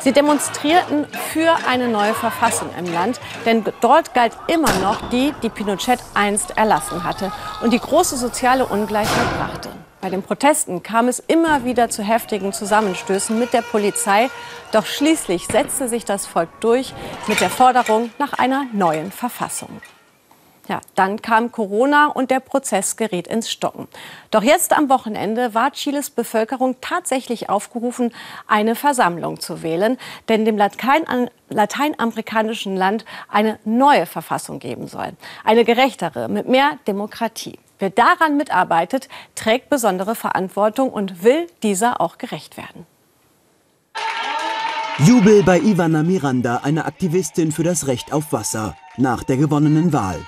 Sie demonstrierten für eine neue Verfassung im Land, denn dort galt immer noch die, die Pinochet einst erlassen hatte und die große soziale Ungleichheit brachte. Bei den Protesten kam es immer wieder zu heftigen Zusammenstößen mit der Polizei. Doch schließlich setzte sich das Volk durch mit der Forderung nach einer neuen Verfassung. Ja, dann kam Corona und der Prozess geriet ins Stocken. Doch jetzt am Wochenende war Chiles Bevölkerung tatsächlich aufgerufen, eine Versammlung zu wählen, denn dem Latein lateinamerikanischen Land eine neue Verfassung geben soll. Eine gerechtere, mit mehr Demokratie. Wer daran mitarbeitet, trägt besondere Verantwortung und will dieser auch gerecht werden. Jubel bei Ivana Miranda, einer Aktivistin für das Recht auf Wasser, nach der gewonnenen Wahl.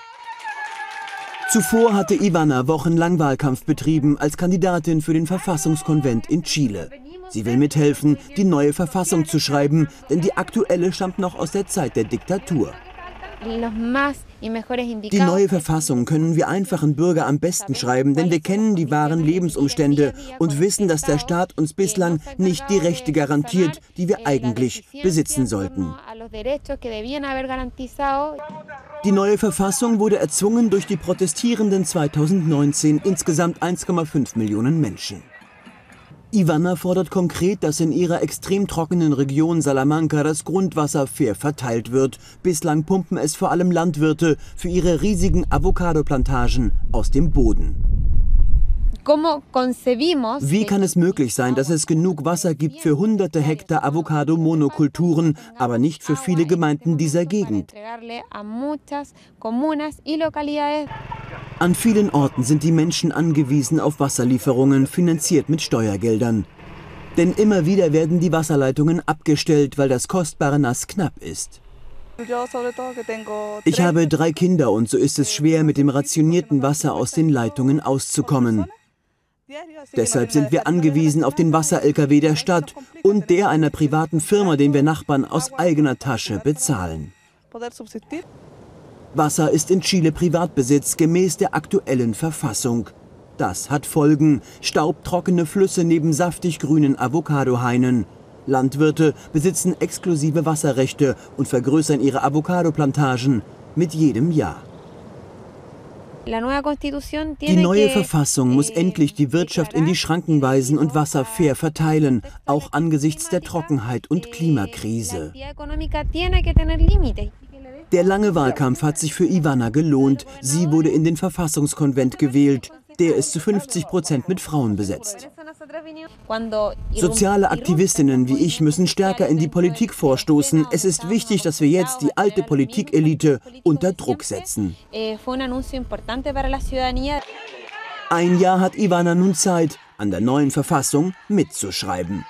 Zuvor hatte Ivana wochenlang Wahlkampf betrieben als Kandidatin für den Verfassungskonvent in Chile. Sie will mithelfen, die neue Verfassung zu schreiben, denn die aktuelle stammt noch aus der Zeit der Diktatur. Die neue Verfassung können wir einfachen Bürger am besten schreiben, denn wir kennen die wahren Lebensumstände und wissen, dass der Staat uns bislang nicht die Rechte garantiert, die wir eigentlich besitzen sollten. Die neue Verfassung wurde erzwungen durch die Protestierenden 2019, insgesamt 1,5 Millionen Menschen. Ivana fordert konkret, dass in ihrer extrem trockenen Region Salamanca das Grundwasser fair verteilt wird. Bislang pumpen es vor allem Landwirte für ihre riesigen Avocado-Plantagen aus dem Boden. Wie kann es möglich sein, dass es genug Wasser gibt für hunderte Hektar Avocado-Monokulturen, aber nicht für viele Gemeinden dieser Gegend? An vielen Orten sind die Menschen angewiesen auf Wasserlieferungen, finanziert mit Steuergeldern. Denn immer wieder werden die Wasserleitungen abgestellt, weil das kostbare Nass knapp ist. Ich habe drei Kinder und so ist es schwer, mit dem rationierten Wasser aus den Leitungen auszukommen. Deshalb sind wir angewiesen auf den Wasser-LKW der Stadt und der einer privaten Firma, den wir Nachbarn aus eigener Tasche bezahlen. Wasser ist in Chile Privatbesitz gemäß der aktuellen Verfassung. Das hat Folgen. Staubtrockene Flüsse neben saftig grünen Avocadohainen. Landwirte besitzen exklusive Wasserrechte und vergrößern ihre Avocadoplantagen mit jedem Jahr. Die neue Verfassung muss eh, endlich die Wirtschaft in die Schranken weisen und Wasser fair verteilen, auch angesichts der Trockenheit und eh, Klimakrise. Der lange Wahlkampf hat sich für Ivana gelohnt. Sie wurde in den Verfassungskonvent gewählt. Der ist zu 50 Prozent mit Frauen besetzt. Soziale Aktivistinnen wie ich müssen stärker in die Politik vorstoßen. Es ist wichtig, dass wir jetzt die alte Politikelite unter Druck setzen. Ein Jahr hat Ivana nun Zeit, an der neuen Verfassung mitzuschreiben.